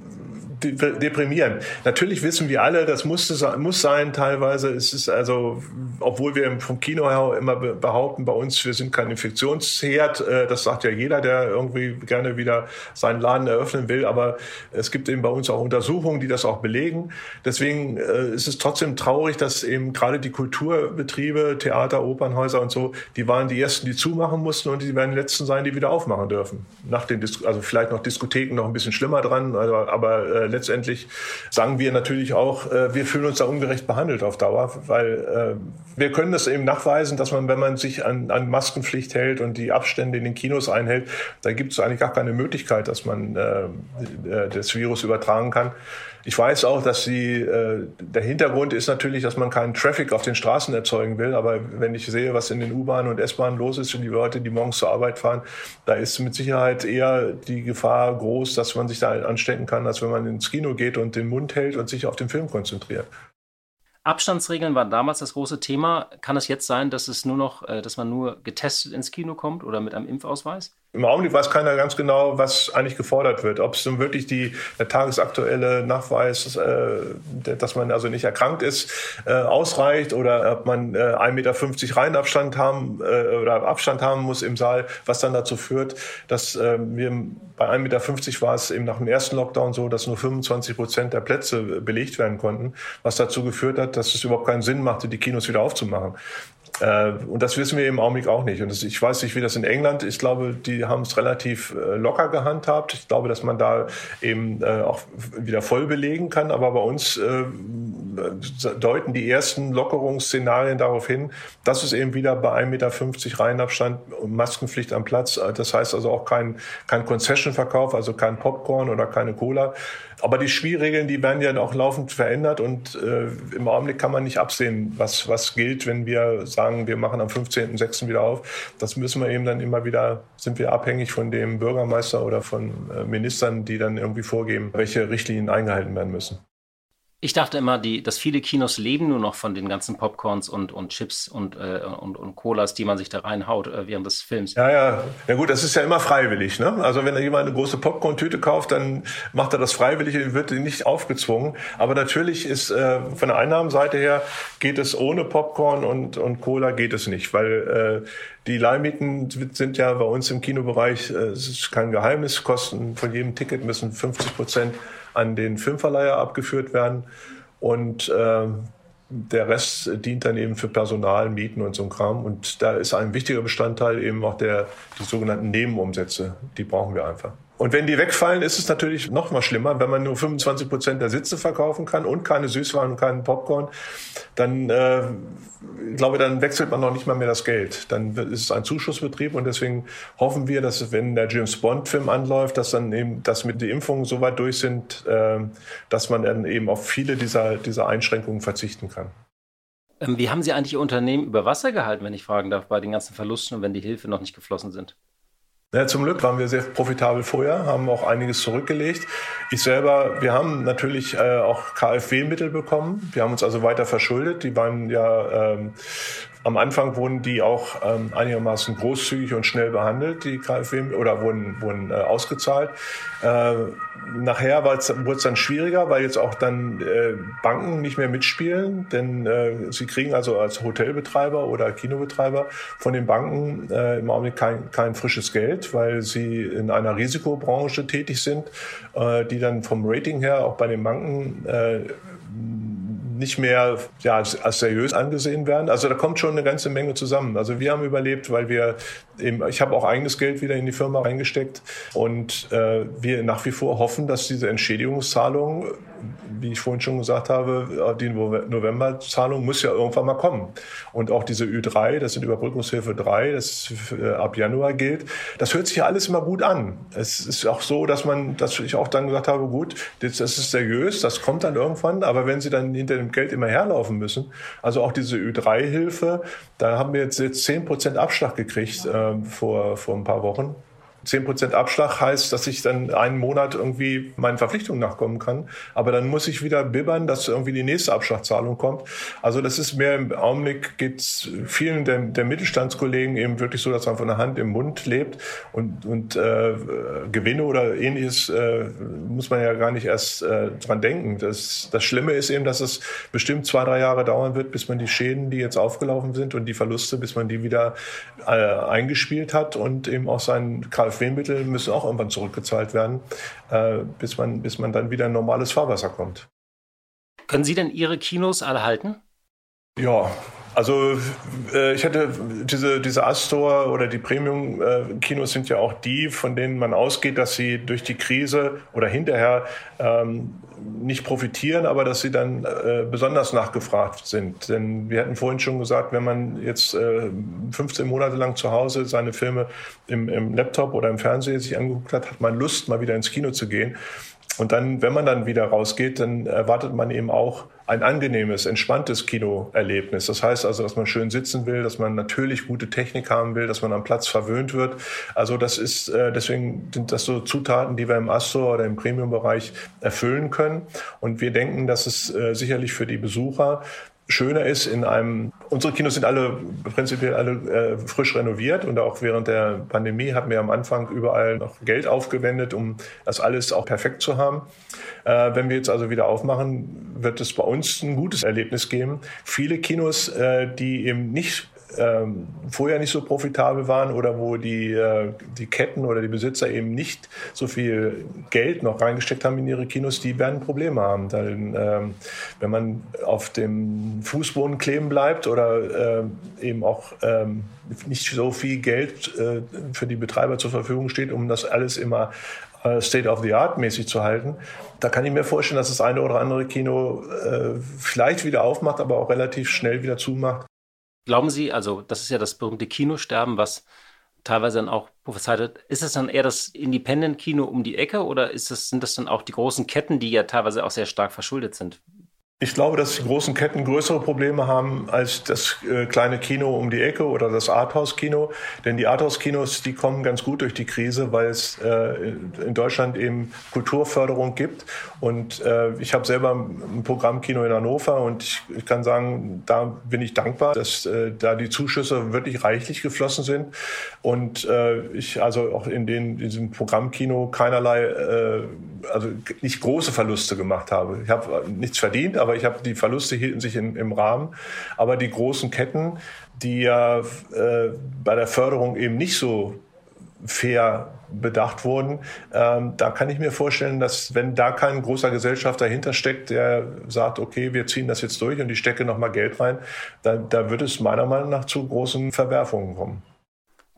[SPEAKER 3] deprimierend. Natürlich wissen wir alle, das muss, muss sein teilweise. Es ist also, obwohl wir vom Kino her immer behaupten, bei uns, wir sind kein Infektionsherd. Äh, das sagt ja jeder, der irgendwie gerne wieder seinen Laden eröffnen will. Aber es gibt eben bei uns auch Untersuchungen, die das auch belegen. Deswegen äh, ist es trotzdem traurig, dass eben gerade die Kulturbetriebe, Theater, Opernhäuser und so, die waren die ersten, die zumachen mussten und die werden die letzten sein, die wieder aufmachen dürfen. Nach den, also vielleicht noch Diskotheken noch ein bisschen schlimmer dran, aber, aber äh, letztendlich sagen wir natürlich auch, äh, wir fühlen uns da ungerecht behandelt auf Dauer, weil äh, wir können das eben nachweisen, dass man, wenn man sich an, an Maskenpflicht hält und die Abstände in den Kinos einhält, da gibt es eigentlich gar keine Möglichkeit, dass man äh, äh das Virus übertragen kann. Ich weiß auch, dass sie, äh, der Hintergrund ist natürlich, dass man keinen Traffic auf den Straßen erzeugen will. Aber wenn ich sehe, was in den U-Bahnen und S-Bahnen los ist und die Leute, die morgens zur Arbeit fahren, da ist mit Sicherheit eher die Gefahr groß, dass man sich da anstecken kann, als wenn man ins Kino geht und den Mund hält und sich auf den Film konzentriert.
[SPEAKER 4] Abstandsregeln waren damals das große Thema. Kann es jetzt sein, dass es nur noch, äh, dass man nur getestet ins Kino kommt oder mit einem Impfausweis?
[SPEAKER 3] Im Augenblick weiß keiner ganz genau, was eigentlich gefordert wird. Ob es nun wirklich die, der tagesaktuelle Nachweis, äh, dass man also nicht erkrankt ist, äh, ausreicht oder ob man äh, 1,50 Meter Reihenabstand haben äh, oder Abstand haben muss im Saal, was dann dazu führt, dass äh, wir bei 1,50 Meter war es eben nach dem ersten Lockdown so, dass nur 25 Prozent der Plätze belegt werden konnten, was dazu geführt hat, dass es überhaupt keinen Sinn machte, die Kinos wieder aufzumachen. Äh, und das wissen wir im Augenblick auch nicht. Und ich weiß nicht, wie das in England ist. Ich glaube, die haben es relativ äh, locker gehandhabt. Ich glaube, dass man da eben äh, auch wieder voll belegen kann. Aber bei uns deuten die ersten Lockerungsszenarien darauf hin, dass es eben wieder bei 1,50 Meter Reihenabstand und Maskenpflicht am Platz, das heißt also auch kein, kein Concession-Verkauf, also kein Popcorn oder keine Cola, aber die Spielregeln, die werden ja auch laufend verändert und im Augenblick kann man nicht absehen, was, was gilt, wenn wir sagen, wir machen am 15.06. wieder auf. Das müssen wir eben dann immer wieder, sind wir abhängig von dem Bürgermeister oder von äh, Ministern, die dann irgendwie vorgeben, welche Richtlinien eingehalten werden müssen.
[SPEAKER 4] Ich dachte immer, die, dass viele Kinos leben nur noch von den ganzen Popcorns und, und Chips und, äh, und, und Colas, die man sich da reinhaut äh, während des Films.
[SPEAKER 3] Ja, ja. Ja gut, das ist ja immer freiwillig. Ne? Also wenn jemand eine große Popcorn-Tüte kauft, dann macht er das freiwillig und wird nicht aufgezwungen. Aber natürlich ist äh, von der Einnahmenseite her geht es ohne Popcorn und, und Cola geht es nicht, weil äh, die Leihmieten sind ja bei uns im Kinobereich, äh, es ist kein Geheimnis, Kosten von jedem Ticket müssen 50 Prozent an den Filmverleiher abgeführt werden. Und äh, der Rest dient dann eben für Personal, Mieten und so ein Kram. Und da ist ein wichtiger Bestandteil eben auch der, die sogenannten Nebenumsätze. Die brauchen wir einfach. Und wenn die wegfallen, ist es natürlich noch mal schlimmer, wenn man nur 25 Prozent der Sitze verkaufen kann und keine Süßwaren und keinen Popcorn, dann äh, ich glaube, dann wechselt man noch nicht mal mehr das Geld. Dann ist es ein Zuschussbetrieb und deswegen hoffen wir, dass wenn der James Bond Film anläuft, dass dann eben, dass mit den Impfungen so weit durch sind, äh, dass man dann eben auf viele dieser, dieser Einschränkungen verzichten kann.
[SPEAKER 4] Ähm, wie haben Sie eigentlich Ihr Unternehmen über Wasser gehalten, wenn ich fragen darf, bei den ganzen Verlusten und wenn die Hilfe noch nicht geflossen sind?
[SPEAKER 3] Ja, zum Glück waren wir sehr profitabel vorher, haben auch einiges zurückgelegt. Ich selber, wir haben natürlich äh, auch KfW-Mittel bekommen. Wir haben uns also weiter verschuldet. Die waren ja ähm, am Anfang wurden die auch ähm, einigermaßen großzügig und schnell behandelt, die KfW, oder wurden, wurden äh, ausgezahlt. Äh, nachher wurde es dann schwieriger, weil jetzt auch dann äh, Banken nicht mehr mitspielen, denn äh, sie kriegen also als Hotelbetreiber oder Kinobetreiber von den Banken äh, im Augenblick kein, kein frisches Geld, weil sie in einer Risikobranche tätig sind, äh, die dann vom Rating her auch bei den Banken äh, nicht mehr ja, als, als seriös angesehen werden. Also da kommt schon eine ganze Menge zusammen. Also wir haben überlebt, weil wir eben, ich habe auch eigenes Geld wieder in die Firma reingesteckt und äh, wir nach wie vor hoffen, dass diese Entschädigungszahlung wie ich vorhin schon gesagt habe, die Novemberzahlung muss ja irgendwann mal kommen. Und auch diese Ü3, das sind Überbrückungshilfe 3, das ab Januar gilt, das hört sich ja alles immer gut an. Es ist auch so, dass man, dass ich auch dann gesagt habe, gut, das, ist seriös, das kommt dann irgendwann, aber wenn sie dann hinter dem Geld immer herlaufen müssen, also auch diese Ü3-Hilfe, da haben wir jetzt, jetzt 10 Prozent Abschlag gekriegt äh, vor, vor ein paar Wochen. 10% Abschlag heißt, dass ich dann einen Monat irgendwie meinen Verpflichtungen nachkommen kann. Aber dann muss ich wieder bibbern, dass irgendwie die nächste Abschlagzahlung kommt. Also das ist mehr im Augenblick geht's vielen der, der Mittelstandskollegen eben wirklich so, dass man von der Hand im Mund lebt und, und äh, Gewinne oder ähnliches äh, muss man ja gar nicht erst äh, dran denken. Das, das Schlimme ist eben, dass es bestimmt zwei, drei Jahre dauern wird, bis man die Schäden, die jetzt aufgelaufen sind und die Verluste, bis man die wieder äh, eingespielt hat und eben auch seinen KfW-Mittel müssen auch irgendwann zurückgezahlt werden, äh, bis, man, bis man dann wieder in normales Fahrwasser kommt.
[SPEAKER 4] Können Sie denn Ihre Kinos alle halten?
[SPEAKER 3] Ja, also äh, ich hatte diese, diese Astor oder die Premium-Kinos sind ja auch die, von denen man ausgeht, dass sie durch die Krise oder hinterher ähm, nicht profitieren, aber dass sie dann äh, besonders nachgefragt sind. Denn wir hatten vorhin schon gesagt, wenn man jetzt äh, 15 Monate lang zu Hause seine Filme im, im Laptop oder im Fernseher sich angeguckt hat, hat man Lust, mal wieder ins Kino zu gehen. Und dann, wenn man dann wieder rausgeht, dann erwartet man eben auch ein angenehmes, entspanntes Kinoerlebnis. Das heißt also, dass man schön sitzen will, dass man natürlich gute Technik haben will, dass man am Platz verwöhnt wird. Also das ist, äh, deswegen sind das so Zutaten, die wir im Astor oder im Premium-Bereich erfüllen können. Und wir denken, dass es äh, sicherlich für die Besucher schöner ist in einem, unsere Kinos sind alle prinzipiell alle äh, frisch renoviert und auch während der Pandemie haben wir am Anfang überall noch Geld aufgewendet, um das alles auch perfekt zu haben. Äh, wenn wir jetzt also wieder aufmachen, wird es bei uns ein gutes Erlebnis geben. Viele Kinos, äh, die eben nicht ähm, vorher nicht so profitabel waren oder wo die, äh, die Ketten oder die Besitzer eben nicht so viel Geld noch reingesteckt haben in ihre Kinos, die werden Probleme haben. Denn, ähm, wenn man auf dem Fußboden kleben bleibt oder äh, eben auch ähm, nicht so viel Geld äh, für die Betreiber zur Verfügung steht, um das alles immer äh, State of the Art mäßig zu halten. Da kann ich mir vorstellen, dass das eine oder andere Kino äh, vielleicht wieder aufmacht, aber auch relativ schnell wieder zumacht.
[SPEAKER 4] Glauben Sie, also das ist ja das berühmte Kinosterben, was teilweise dann auch prophezeit wird, ist es dann eher das Independent-Kino um die Ecke oder ist es, sind das dann auch die großen Ketten, die ja teilweise auch sehr stark verschuldet sind?
[SPEAKER 3] Ich glaube, dass die großen Ketten größere Probleme haben als das äh, kleine Kino um die Ecke oder das Arthouse-Kino. Denn die Arthouse-Kinos, die kommen ganz gut durch die Krise, weil es äh, in Deutschland eben Kulturförderung gibt. Und äh, ich habe selber ein Programmkino in Hannover und ich, ich, kann sagen, da bin ich dankbar, dass äh, da die Zuschüsse wirklich reichlich geflossen sind. Und äh, ich also auch in, den, in diesem Programmkino keinerlei, also nicht große Verluste gemacht habe. Ich habe nichts verdient, aber aber ich habe die Verluste hielten sich in, im Rahmen. Aber die großen Ketten, die ja äh, bei der Förderung eben nicht so fair bedacht wurden. Ähm, da kann ich mir vorstellen, dass wenn da kein großer Gesellschaft dahinter steckt, der sagt, okay, wir ziehen das jetzt durch und ich stecke nochmal Geld rein, da, da wird es meiner Meinung nach zu großen Verwerfungen kommen.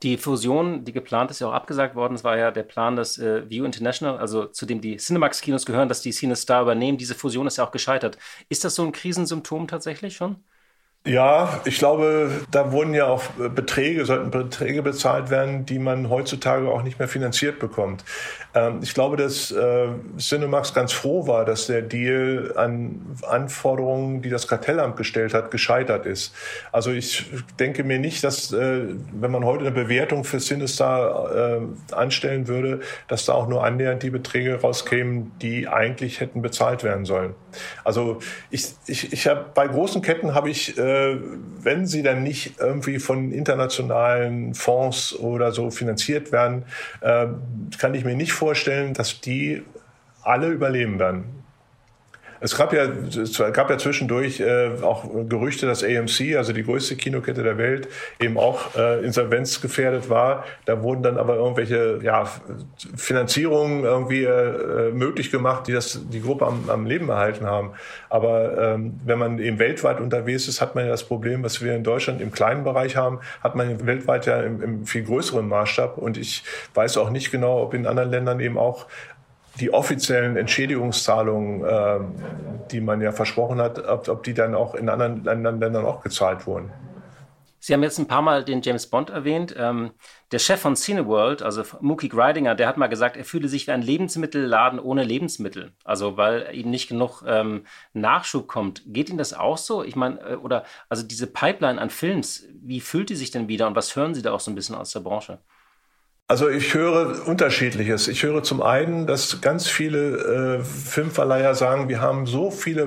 [SPEAKER 4] Die Fusion, die geplant ist, ja auch abgesagt worden. Es war ja der Plan, dass äh, View International, also zu dem die Cinemax-Kinos gehören, dass die CineStar übernehmen. Diese Fusion ist ja auch gescheitert. Ist das so ein Krisensymptom tatsächlich schon?
[SPEAKER 3] Ja, ich glaube, da wurden ja auch Beträge, sollten Beträge bezahlt werden, die man heutzutage auch nicht mehr finanziert bekommt. Ähm, ich glaube, dass äh, Cinemax ganz froh war, dass der Deal an Anforderungen, die das Kartellamt gestellt hat, gescheitert ist. Also ich denke mir nicht, dass, äh, wenn man heute eine Bewertung für Cinestar äh, anstellen würde, dass da auch nur annähernd die Beträge rauskämen, die eigentlich hätten bezahlt werden sollen. Also ich, ich, ich habe bei großen Ketten habe ich äh, äh, wenn sie dann nicht irgendwie von internationalen Fonds oder so finanziert werden, äh, kann ich mir nicht vorstellen, dass die alle überleben werden. Es gab ja, es gab ja zwischendurch äh, auch Gerüchte, dass AMC, also die größte Kinokette der Welt, eben auch äh, insolvenzgefährdet war. Da wurden dann aber irgendwelche ja, Finanzierungen irgendwie äh, möglich gemacht, die das die Gruppe am, am Leben erhalten haben. Aber ähm, wenn man eben weltweit unterwegs ist, hat man ja das Problem, was wir in Deutschland im kleinen Bereich haben, hat man weltweit ja im, im viel größeren Maßstab. Und ich weiß auch nicht genau, ob in anderen Ländern eben auch die offiziellen Entschädigungszahlungen, äh, die man ja versprochen hat, ob, ob die dann auch in anderen, anderen Ländern auch gezahlt wurden.
[SPEAKER 4] Sie haben jetzt ein paar Mal den James Bond erwähnt. Ähm, der Chef von Cineworld, also Mookie Greidinger, der hat mal gesagt, er fühle sich wie ein Lebensmittelladen ohne Lebensmittel. Also weil ihm nicht genug ähm, Nachschub kommt. Geht Ihnen das auch so? Ich meine, äh, oder also diese Pipeline an Films, wie füllt die sich denn wieder und was hören Sie da auch so ein bisschen aus der Branche?
[SPEAKER 3] Also ich höre unterschiedliches. Ich höre zum einen, dass ganz viele äh, Filmverleiher sagen, wir haben so viele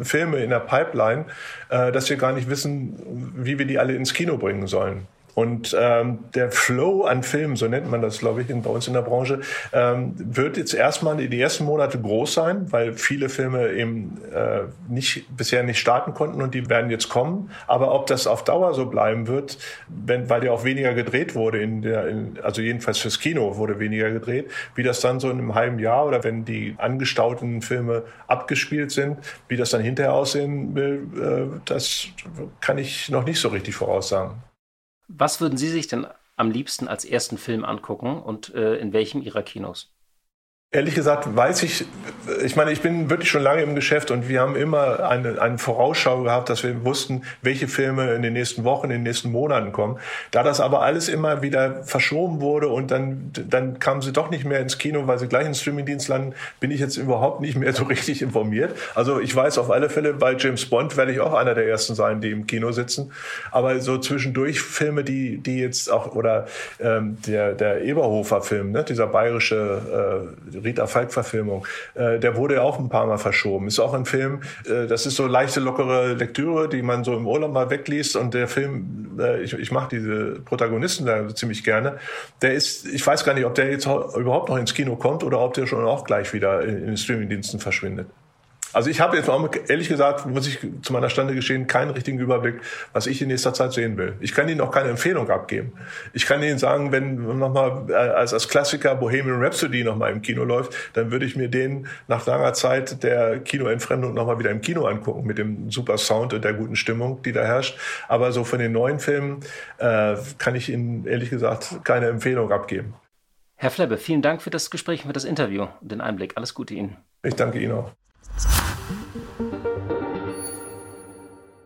[SPEAKER 3] äh, Filme in der Pipeline, äh, dass wir gar nicht wissen, wie wir die alle ins Kino bringen sollen. Und ähm, der Flow an Filmen, so nennt man das, glaube ich, in, bei uns in der Branche, ähm, wird jetzt erstmal in die ersten Monate groß sein, weil viele Filme eben äh, nicht, bisher nicht starten konnten und die werden jetzt kommen. Aber ob das auf Dauer so bleiben wird, wenn, weil ja auch weniger gedreht wurde, in der, in, also jedenfalls fürs Kino wurde weniger gedreht, wie das dann so in einem halben Jahr oder wenn die angestauten Filme abgespielt sind, wie das dann hinterher aussehen will, äh, das kann ich noch nicht so richtig voraussagen.
[SPEAKER 4] Was würden Sie sich denn am liebsten als ersten Film angucken und äh, in welchem Ihrer Kinos?
[SPEAKER 3] Ehrlich gesagt weiß ich, ich meine, ich bin wirklich schon lange im Geschäft und wir haben immer eine, eine Vorausschau gehabt, dass wir wussten, welche Filme in den nächsten Wochen, in den nächsten Monaten kommen. Da das aber alles immer wieder verschoben wurde und dann, dann kamen sie doch nicht mehr ins Kino, weil sie gleich in Streamingdienst landen, bin ich jetzt überhaupt nicht mehr so richtig informiert. Also ich weiß auf alle Fälle, bei James Bond werde ich auch einer der ersten sein, die im Kino sitzen. Aber so zwischendurch Filme, die, die jetzt auch, oder ähm, der, der Eberhofer-Film, ne, dieser bayerische äh, Rita Falk-Verfilmung. Äh, der wurde ja auch ein paar Mal verschoben. Ist auch ein Film, äh, das ist so leichte, lockere Lektüre, die man so im Urlaub mal wegliest. Und der Film, äh, ich, ich mag diese Protagonisten da ziemlich gerne. Der ist, ich weiß gar nicht, ob der jetzt überhaupt noch ins Kino kommt oder ob der schon auch gleich wieder in, in den Streamingdiensten verschwindet. Also ich habe jetzt auch, ehrlich gesagt, muss ich zu meiner Stande geschehen, keinen richtigen Überblick, was ich in nächster Zeit sehen will. Ich kann Ihnen auch keine Empfehlung abgeben. Ich kann Ihnen sagen, wenn nochmal äh, als, als Klassiker Bohemian Rhapsody nochmal im Kino läuft, dann würde ich mir den nach langer Zeit der Kinoentfremdung nochmal wieder im Kino angucken, mit dem super Sound und der guten Stimmung, die da herrscht. Aber so von den neuen Filmen äh, kann ich Ihnen ehrlich gesagt keine Empfehlung abgeben.
[SPEAKER 4] Herr Flebbe, vielen Dank für das Gespräch für das Interview und den Einblick. Alles Gute Ihnen.
[SPEAKER 3] Ich danke Ihnen auch.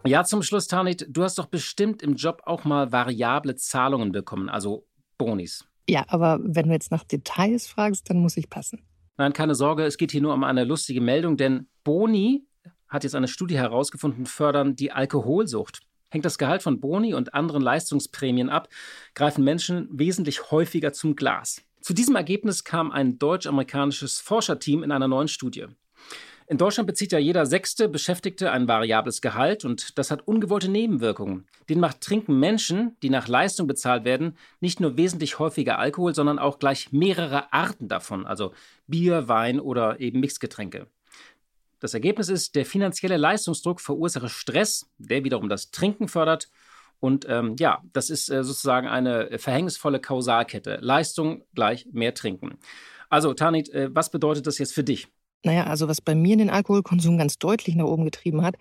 [SPEAKER 4] Ja, zum Schluss, Tanit, du hast doch bestimmt im Job auch mal variable Zahlungen bekommen, also Bonis.
[SPEAKER 5] Ja, aber wenn du jetzt nach Details fragst, dann muss ich passen.
[SPEAKER 4] Nein, keine Sorge, es geht hier nur um eine lustige Meldung, denn Boni, hat jetzt eine Studie herausgefunden, fördern die Alkoholsucht. Hängt das Gehalt von Boni und anderen Leistungsprämien ab, greifen Menschen wesentlich häufiger zum Glas. Zu diesem Ergebnis kam ein deutsch-amerikanisches Forscherteam in einer neuen Studie. In Deutschland bezieht ja jeder sechste Beschäftigte ein variables Gehalt und das hat ungewollte Nebenwirkungen. Demnach trinken Menschen, die nach Leistung bezahlt werden, nicht nur wesentlich häufiger Alkohol, sondern auch gleich mehrere Arten davon, also Bier, Wein oder eben Mixgetränke. Das Ergebnis ist, der finanzielle Leistungsdruck verursache Stress, der wiederum das Trinken fördert. Und ähm, ja, das ist äh, sozusagen eine verhängnisvolle Kausalkette. Leistung gleich mehr Trinken. Also, Tanit, äh, was bedeutet das jetzt für dich?
[SPEAKER 5] Naja, also was bei mir den Alkoholkonsum ganz deutlich nach oben getrieben hat,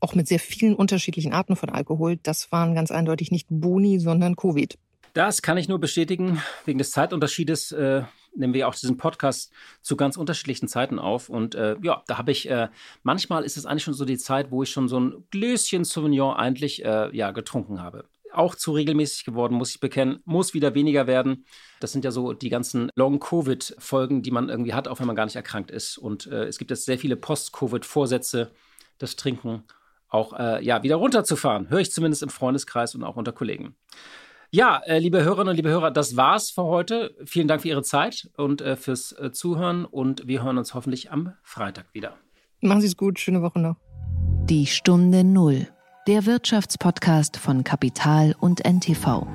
[SPEAKER 5] auch mit sehr vielen unterschiedlichen Arten von Alkohol, das waren ganz eindeutig nicht Boni, sondern Covid.
[SPEAKER 4] Das kann ich nur bestätigen. Wegen des Zeitunterschiedes äh, nehmen wir auch diesen Podcast zu ganz unterschiedlichen Zeiten auf. Und äh, ja, da habe ich, äh, manchmal ist es eigentlich schon so die Zeit, wo ich schon so ein Gläschen Sauvignon eigentlich äh, ja, getrunken habe auch zu regelmäßig geworden, muss ich bekennen. Muss wieder weniger werden. Das sind ja so die ganzen Long-Covid-Folgen, die man irgendwie hat, auch wenn man gar nicht erkrankt ist. Und äh, es gibt jetzt sehr viele Post-Covid-Vorsätze, das Trinken auch äh, ja, wieder runterzufahren. Höre ich zumindest im Freundeskreis und auch unter Kollegen. Ja, äh, liebe Hörerinnen und liebe Hörer, das war's für heute. Vielen Dank für Ihre Zeit und äh, fürs äh, Zuhören und wir hören uns hoffentlich am Freitag wieder.
[SPEAKER 5] Machen Sie es gut, schöne Woche noch.
[SPEAKER 2] Die Stunde Null der Wirtschaftspodcast von Kapital und NTV.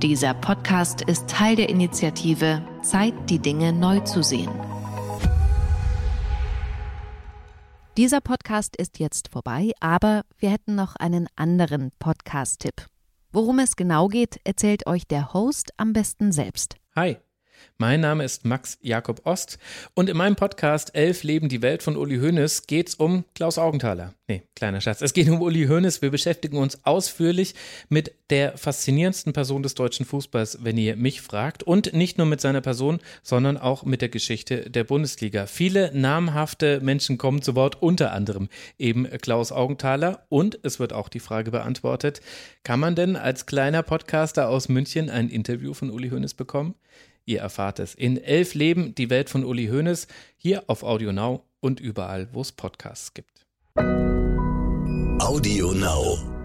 [SPEAKER 2] Dieser Podcast ist Teil der Initiative Zeit, die Dinge neu zu sehen.
[SPEAKER 1] Dieser Podcast ist jetzt vorbei, aber wir hätten noch einen anderen Podcast-Tipp. Worum es genau geht, erzählt euch der Host am besten selbst.
[SPEAKER 6] Hi. Mein Name ist Max Jakob Ost und in meinem Podcast Elf Leben die Welt von Uli Hoeneß geht's um Klaus Augenthaler. Nee, kleiner Schatz. Es geht um Uli Hoeneß. Wir beschäftigen uns ausführlich mit der faszinierendsten Person des deutschen Fußballs, wenn ihr mich fragt. Und nicht nur mit seiner Person, sondern auch mit der Geschichte der Bundesliga. Viele namhafte Menschen kommen zu Wort, unter anderem eben Klaus Augenthaler. Und es wird auch die Frage beantwortet, kann man denn als kleiner Podcaster aus München ein Interview von Uli Hoeneß bekommen? Ihr erfahrt es in Elf Leben, die Welt von Uli Hoeneß, hier auf Audio Now und überall, wo es Podcasts gibt.
[SPEAKER 7] Audio Now.